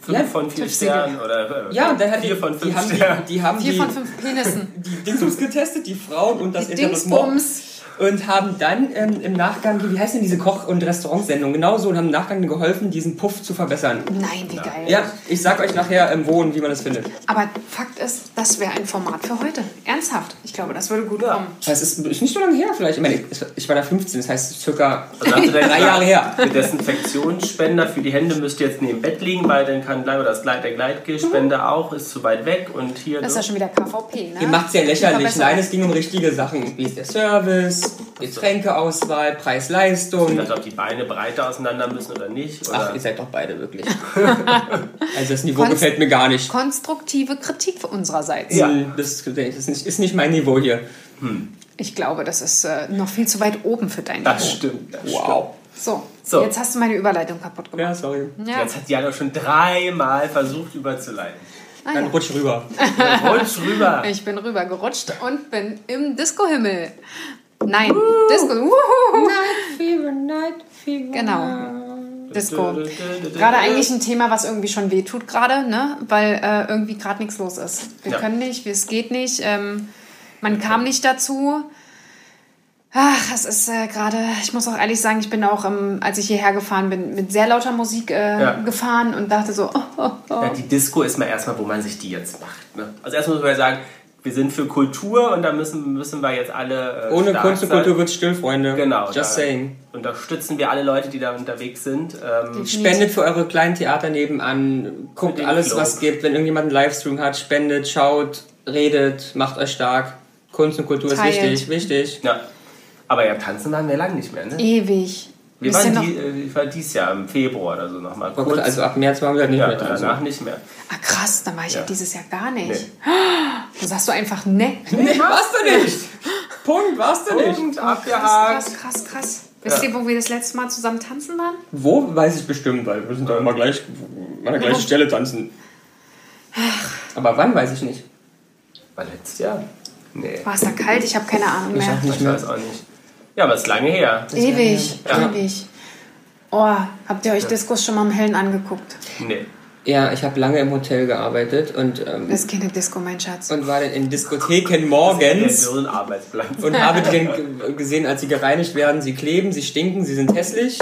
fünf Ja, von vier. Sternen oder äh, Ja, und dann hat vier die, von die fünf haben, die, Sternen. die haben Vier die, von fünf Penissen. die Dingsbums getestet, die Frauen und das Die. Dingsbums. Und haben dann ähm, im Nachgang, wie heißt denn diese Koch- und Restaurantsendung, genauso und haben im Nachgang geholfen, diesen Puff zu verbessern. Nein, wie geil. Ja, ich sag euch nachher, ähm, wo und wie man das findet. Aber Fakt ist, das wäre ein Format für heute. Ernsthaft. Ich glaube, das würde gut kommen. Das ist, ist nicht so lange her vielleicht. Ich meine, ich- ich war da 15, das heißt circa Also drei Jahre her. Der Desinfektionsspender für die Hände müsste jetzt neben dem Bett liegen, weil dann kann gleich, oder das Gleit, der Gleitgelspender auch, ist zu weit weg und hier. Das ist ja schon wieder KVP, ne? Ihr macht's ja lächerlich. Nein, es ging um richtige Sachen. Wie ist der Service, Getränkeauswahl, Preis-Leistung. Also ob die Beine breiter auseinander müssen oder nicht. Oder Ach, ihr seid doch beide wirklich. also das Niveau Konst- gefällt mir gar nicht. Konstruktive Kritik unsererseits. Ja. Hm, Das, das ist, nicht, ist nicht mein Niveau hier. Ich glaube, das ist äh, noch viel zu weit oben für dein das Niveau. stimmt. Das Wow. So, So. jetzt hast du meine Überleitung kaputt gemacht. Ja, sorry. Ja. stimmt. Jetzt hat Jana schon dreimal versucht überzuleiten. Ah, Dann ja. rutsch rüber. Rutsch rüber. Ich bin rübergerutscht und bin im Disco-Himmel. Nein, Disco. Uhuhu. Genau. Disco. Gerade eigentlich ein Thema, was irgendwie schon wehtut gerade, ne? weil äh, irgendwie gerade nichts los ist. Wir Ja. können nicht, es geht nicht, ähm, man kam nicht dazu. Ach, es ist äh, gerade, ich muss auch ehrlich sagen, ich bin auch, ähm, als ich hierher gefahren bin, mit sehr lauter Musik äh, Ja. gefahren und dachte so, oh, oh, oh. Ja, die Disco ist mal erstmal, wo man sich die jetzt macht. Ne? Also erstmal muss man ja sagen, wir sind für Kultur und da müssen, müssen wir jetzt alle. Äh, Ohne stark Kunst und. Kultur wird's still, Freunde. Genau. Just da saying. Unterstützen wir alle Leute, die da unterwegs sind. Ähm, Spendet für eure kleinen Theater nebenan. Guckt alles, Club. was gibt. Wenn irgendjemand einen Livestream hat, spendet, schaut, redet, macht euch stark. Kunst und Kultur Teilt. ist wichtig, wichtig. ja. Aber ja, tanzen waren wir lange nicht mehr. Ne? ewig. Wir waren noch- die, äh, ich war dieses Jahr im Februar oder so nochmal Oh kurz. Also ab März waren wir halt nicht ja, mehr dran. danach nicht mehr. Ah, krass, dann war ich ja, Ja. dieses Jahr gar nicht. Nee. Da sagst du einfach, ne. Nee, warst du nicht. Punkt, warst du nicht. Punkt, Krass, abgehakt. krass, krass, krass. Wisst ihr, wo wir das letzte Mal zusammen tanzen waren? Wo, weiß ich bestimmt, weil wir sind doch immer gleich an der gleichen Stelle tanzen. Aber wann, weiß ich nicht. War letztes Jahr? Nee. War es da kalt? Ich habe keine Ahnung mehr. auch nicht Ich mehr. weiß auch nicht. Ja, aber es ist lange her. Ewig, Ja. ewig. Oh, habt ihr euch Diskos schon mal im Hellen angeguckt? Nee. Ja, ich habe lange im Hotel gearbeitet und, ähm, Das ist keine Disco, mein Schatz. und war dann in Diskotheken morgens so ein Arbeitsplatz. und habe die dann gesehen, als sie gereinigt werden. Sie kleben, sie stinken, sie sind hässlich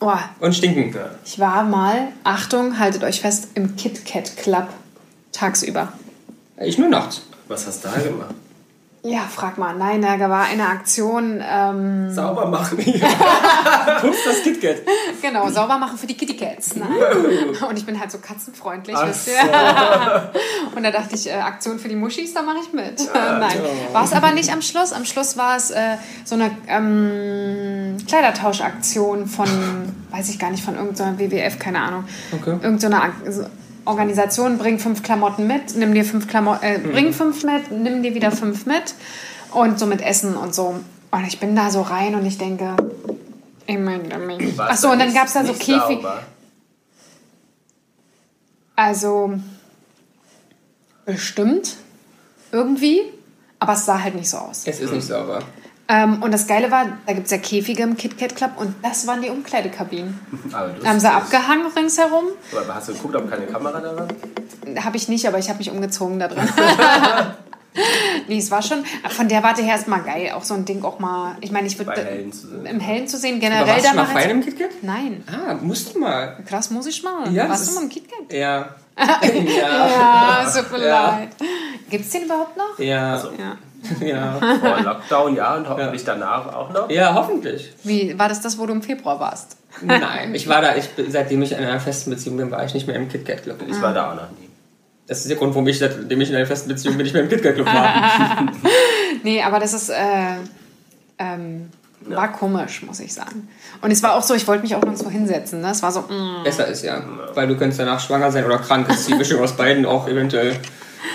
Oh, und stinken. ich war mal, Achtung, haltet euch fest, im Kit Kat Club tagsüber. Ich nur nachts. Was hast du da gemacht? Ja, frag mal. Nein, da war eine Aktion, ähm, Sauber machen. Putz das KitKat. genau, sauber machen für die Kitty Cats. Ne? Und ich bin halt so katzenfreundlich, Ach wisst ihr. Und da dachte ich, äh, Aktion für die Muschis, da mache ich mit. Nein, war es aber nicht am Schluss. Am Schluss war es äh, so eine ähm, Kleidertauschaktion von, weiß ich gar nicht, von irgendeiner WWF, keine Ahnung. Okay. Irgendeine Ak- so Organisation, bring fünf Klamotten mit, nimm dir fünf Klamotten, äh, bring fünf mit, nimm dir wieder fünf mit. Und so mit Essen und so. Und ich bin da so rein und ich denke, ich meine mich. War's Achso, und dann gab es da so Käfig. Also bestimmt irgendwie, aber es sah halt nicht so aus. Es ist nicht sauber. Ähm, und das Geile war, da gibt es ja Käfige im KitKat Club und das waren die Umkleidekabinen. Aber Da haben sie abgehangen ringsherum. Aber hast du geguckt, ob keine Kamera da war? Habe ich nicht, aber ich habe mich umgezogen da drin. nee, es war schon, von der Warte her ist mal geil, auch so ein Ding auch mal, ich meine, ich würde Hellen zu sehen. im Hellen zu sehen, Aber generell warst da du mal fein im KitKat? Nein, Ah, musst du mal. krass, muss ich mal. Ja, Warst du mal im KitKat? Ja. Ja, so viel Ja. leid. Gibt es den überhaupt noch? Ja. Also, Ja. Ja. vor Lockdown, ja, und hoffentlich danach auch noch. Ja, hoffentlich. Wie, war das das, wo du im Februar warst? Nein, ich war da, ich, bin- seitdem ich in einer festen Beziehung bin, war ich nicht mehr im KitKat Club. Ich war da auch noch nie. Das ist der Grund, warum ich, seitdem ich in einer festen Beziehung bin, nicht mehr im KitKat Club war. Nee, aber das ist, äh, ähm, war komisch, muss ich sagen. Und es war auch so, ich wollte mich auch nirgendwo hinsetzen. Ne? Es war so, mm. Besser ist ja. Weil du könntest danach schwanger sein oder krank. Das ist die Mischung aus beiden auch eventuell.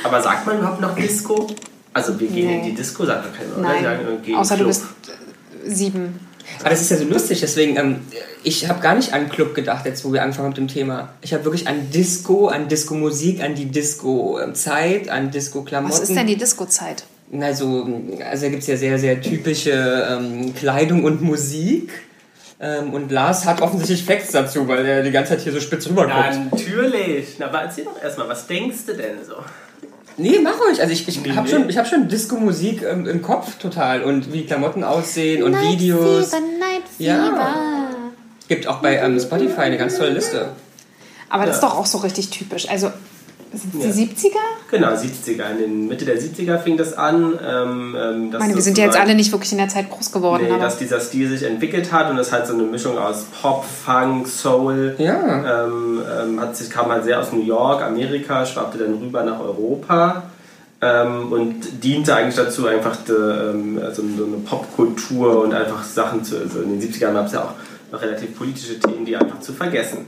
Aber sagt man überhaupt noch Disco? Also wir gehen Nee. in die Disco, sagt man keiner, oder? Nein, sagen, gehen außer du Club. bist äh, sieben. Aber das ist ja so lustig, deswegen, ähm, ich habe gar nicht an Club gedacht, jetzt wo wir anfangen mit dem Thema. Ich habe wirklich an Disco, an Disco-Musik, an die Disco-Zeit, an Disco-Klamotten. Was ist denn die Disco-Zeit? Na, so, also da gibt es ja sehr, sehr typische ähm, Kleidung und Musik. Ähm, und Lars hat offensichtlich Facts dazu, weil er die ganze Zeit hier so spitz rüber Ja, guckt. natürlich. Na, aber erzähl doch erstmal, was denkst du denn so? Nee, mach ruhig. Also ich, ich Nee, habe nee. schon, ich hab schon Disco-Musik ähm, im Kopf total und wie Klamotten aussehen und Videos. Night Ja. Gibt auch bei ähm, Spotify eine ganz tolle Liste. Aber das ist Ja. doch auch so richtig typisch. Also, sind Ja. die 70er? Genau, 70er. In den Mitte der 70er fing das an. Ähm, ähm, Ich meine, wir sind ja jetzt alle nicht wirklich in der Zeit groß geworden. Nee, aber dass dieser Stil sich entwickelt hat und es halt so eine Mischung aus Pop, Funk, Soul. Ja. Ähm, ähm, hat sich, kam halt sehr aus New York, Amerika, schwappte dann rüber nach Europa ähm, und diente eigentlich dazu, einfach de, ähm, so, so eine Popkultur und einfach Sachen zu. Also in den 70ern gab es ja auch noch relativ politische Themen, die einfach zu vergessen.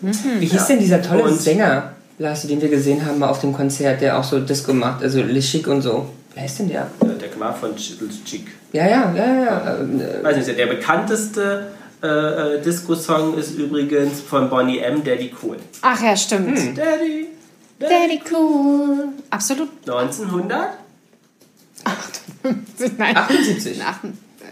Wie hieß denn dieser tolle Und- Sänger, Lars, den wir gesehen haben mal auf dem Konzert, der auch so Disco macht, also Le Chic und so? Wer ist denn der? Äh, Der Kmar von Chick. Ja, ja, ja, ja. ähm, äh, Weiß nicht, der bekannteste äh, äh, Disco-Song ist übrigens von Bonnie M. Daddy Cool. Ach ja, stimmt. Hm. Daddy, Daddy cool. Absolut. 1900? Nein. 78. Ach,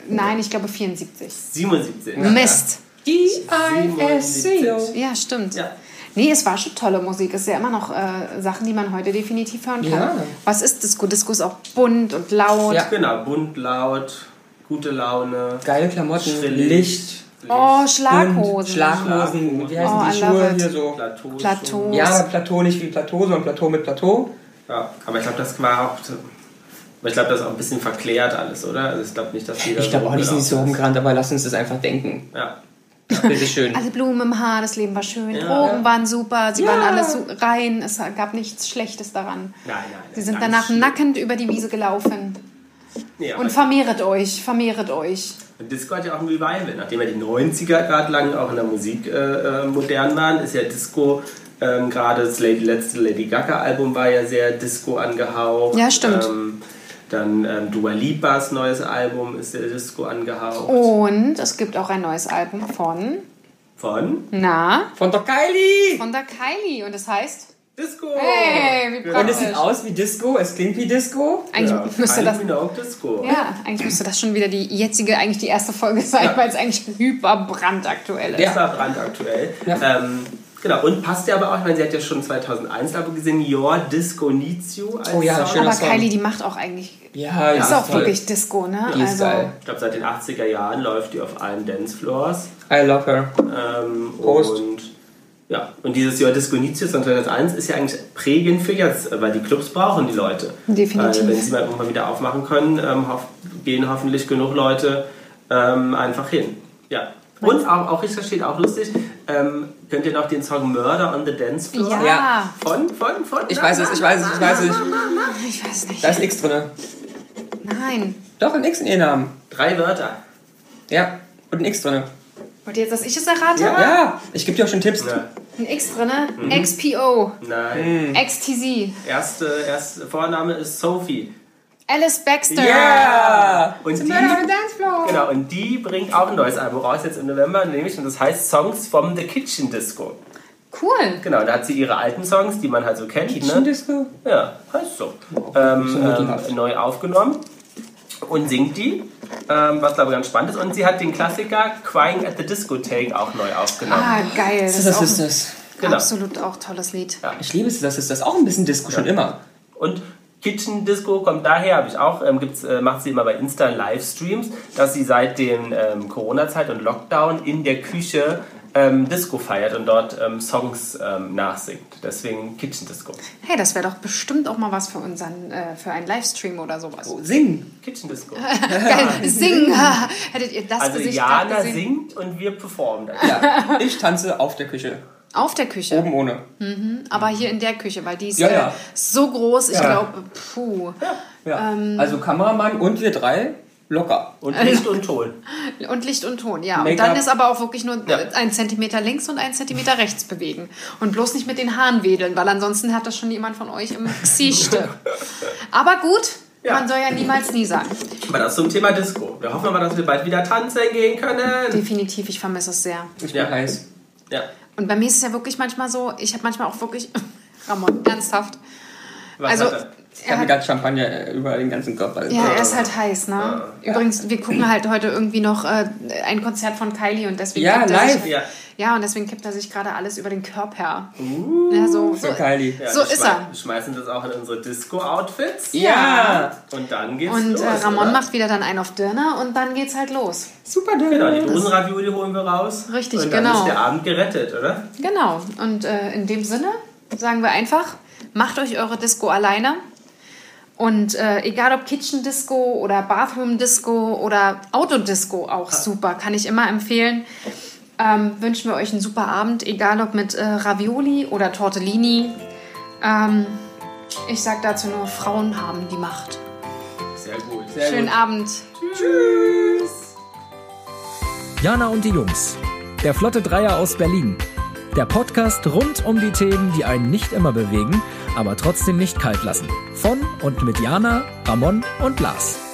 nein, ich glaube 74. 77. Mist. D-I-S-C-O. Ja, stimmt. Ja. Nee, es war schon tolle Musik. Es ist ja immer noch äh, Sachen, die man heute definitiv hören kann. Ja. Was ist Disco? Disco ist auch bunt und laut. Ja. Genau, bunt, laut, gute Laune, Geile Klamotten, Schrillig. Licht, Oh, Schlaghosen. Schlaghosen. Wie heißen Oh, die Schuhe it. hier so? Plateau. Plateau. Ja, Plateau nicht wie Plateau, sondern Plateau mit Plateau. Ja, aber ich glaube, das war auch. Aber ich glaube, das ist auch ein bisschen verklärt alles, oder? Also ich glaube nicht, dass jeder. Ich glaube auch, die sind nicht so rumgerannt, aber lass uns das einfach denken. Ja. Bitte schön. Alle Blumen im Haar, das Leben war schön. Ja. Drogen waren super, sie Ja. waren alle so rein. Es gab nichts Schlechtes daran. Nein, nein. Sie sind danach schlimm. nackend über die Wiese gelaufen. Aber Und vermehret euch, vermehret euch. Und Disco hat ja auch ein Revival. Nachdem ja die 90er gerade lang auch in der Musik äh, äh, modern waren, ist ja Disco, ähm, gerade das Lady, letzte Lady Gaga-Album war ja sehr Disco angehaucht. Ja, stimmt. Ähm, dann ähm, Dua Lipas neues Album ist sehr Disco angehaucht. Und es gibt auch ein neues Album von, Von na, Von der Kylie! von der Kylie. Und es heißt Disco! Hey, wie Und es sieht aus wie Disco, es klingt wie Disco. Eigentlich Ja, müsste das Minogue Disco. Ja, eigentlich müsste das schon wieder die jetzige, eigentlich die erste Folge sein, Ja. weil es eigentlich hyper brandaktuell ist. Ja. Das war brandaktuell. Ja. Ähm, genau, und passt ja aber auch, ich meine, sie hat ja schon 2001 aber gesehen, Your Disco Needs You als Oh ja, Song. schöner Aber Song. Kylie, die macht auch eigentlich, Ja, ist ja, auch toll. wirklich Disco, ne? Die ist also, geil. Ich glaube, seit den 80er Jahren läuft die auf allen Dancefloors. I love her. Ähm, Prost. Und ja, und dieses Your Disco Needs You von 2001 ist ja eigentlich prägend für jetzt, weil die Clubs brauchen die Leute. Definitiv. Weil wenn sie mal irgendwann wieder aufmachen können, ähm, hoff, gehen hoffentlich genug Leute ähm, einfach hin. Ja. Und auch, auch ich verstehe, auch lustig, ähm, könnt ihr noch den Song Murder on the Dance Floor? Ja. Ja. Von, von, von? Ich weiß es, ich weiß es, ich weiß es. ich weiß nicht. Da ist ein X drin. Nein. Doch, ein X in ihrem Namen. Drei Wörter. Ja, und ein X drin. Wollt ihr jetzt, dass ich es errate? Ja, ich gebe dir auch schon Tipps. Ja. Ein X drinne. XPO. Nein. XTZ. Erste, erste Vorname ist Sophie. Alice Baxter. Ja! Und die, Dance Floor. genau, und die bringt auch ein neues Album raus jetzt im November, nämlich, und das heißt Songs from the Kitchen Disco. Cool. Genau, da hat sie ihre alten Songs, die man halt so kennt, Kitchen ne? Disco? Ja, heißt so. Ähm, ähm, neu aufgenommen und singt die, ähm, was glaube ich ganz spannend ist. Und sie hat den Klassiker Crying at the Discotheque auch neu aufgenommen. Ah, geil. Das, Das ist das. Genau. absolut auch tolles Lied. Ich liebe es, das ist das auch ein bisschen Disco schon immer. Und Kitchen Disco kommt daher, habe ich auch, ähm, gibt's, äh, macht sie immer bei Insta Livestreams, dass sie seit dem ähm, Corona-Zeit und Lockdown in der Küche ähm, Disco feiert und dort ähm, Songs ähm, nachsingt. Deswegen Kitchen Disco. Hey, das wäre doch bestimmt auch mal was für unseren, äh, für einen Livestream oder sowas. Oh, singen. Kitchen Disco. Geil, singen. Hättet ihr das Also Gesicht Jana singt und wir performen dann. Ja, ich tanze auf der Küche. Auf der Küche. Oben ohne. Aber hier in der Küche, weil die ist Ja, äh, ja. so groß, ich Ja. glaube, puh. Ja. also Kameramann und wir drei locker. Und Licht und Ton. Und Licht und Ton, ja. Und dann ist aber auch wirklich nur Ja. ein Zentimeter links und ein Zentimeter rechts bewegen. Und bloß nicht mit den Haaren wedeln, weil ansonsten hat das schon jemand von euch im Gesicht. aber gut, Ja. man soll ja niemals nie sagen. Aber das zum Thema Disco. Wir hoffen aber, dass wir bald wieder tanzen gehen können. Definitiv, ich vermisse es sehr. Ich bin Ja. heiß. Ja. Und bei mir ist es ja wirklich manchmal so, ich habe manchmal auch wirklich, Ramon, ernsthaft. Was Also, hat er? Ich er gerade Champagner über den ganzen Körper. ja, er ist halt heiß, ne? Übrigens, wir gucken halt heute irgendwie noch äh, ein Konzert von Kylie und deswegen Ja, live. Ja. Ja, und deswegen kippt er sich gerade alles über den Körper. Ja, so, so, So Kylie. Ja, so ist er. Wir schmeißen das auch in unsere Disco-Outfits. Ja. Und dann geht's Und los. äh, Ramon oder? macht wieder dann einen auf Dirner und dann geht's halt los. Super dünn. Genau, die Dosenravioli holen wir raus. Richtig, und dann genau. ist der Abend gerettet, oder? Genau. Und äh, in dem Sinne sagen wir einfach, macht euch eure Disco alleine. Und äh, egal ob Kitchen Disco oder Bathroom Disco oder Autodisco auch super, kann ich immer empfehlen. Ähm, wünschen wir euch einen super Abend, egal ob mit äh, Ravioli oder Tortellini. Ähm, ich sag dazu nur, Frauen haben die Macht. Sehr gut. Sehr Schönen gut. Abend. Jana und die Jungs. Der Flotte Dreier aus Berlin. Der Podcast rund um die Themen, die einen nicht immer bewegen, aber trotzdem nicht kalt lassen. Von und mit Jana, Ramon und Lars.